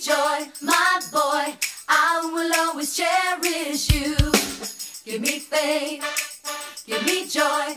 joy, my boy. I will always cherish you. Give me faith, give me joy,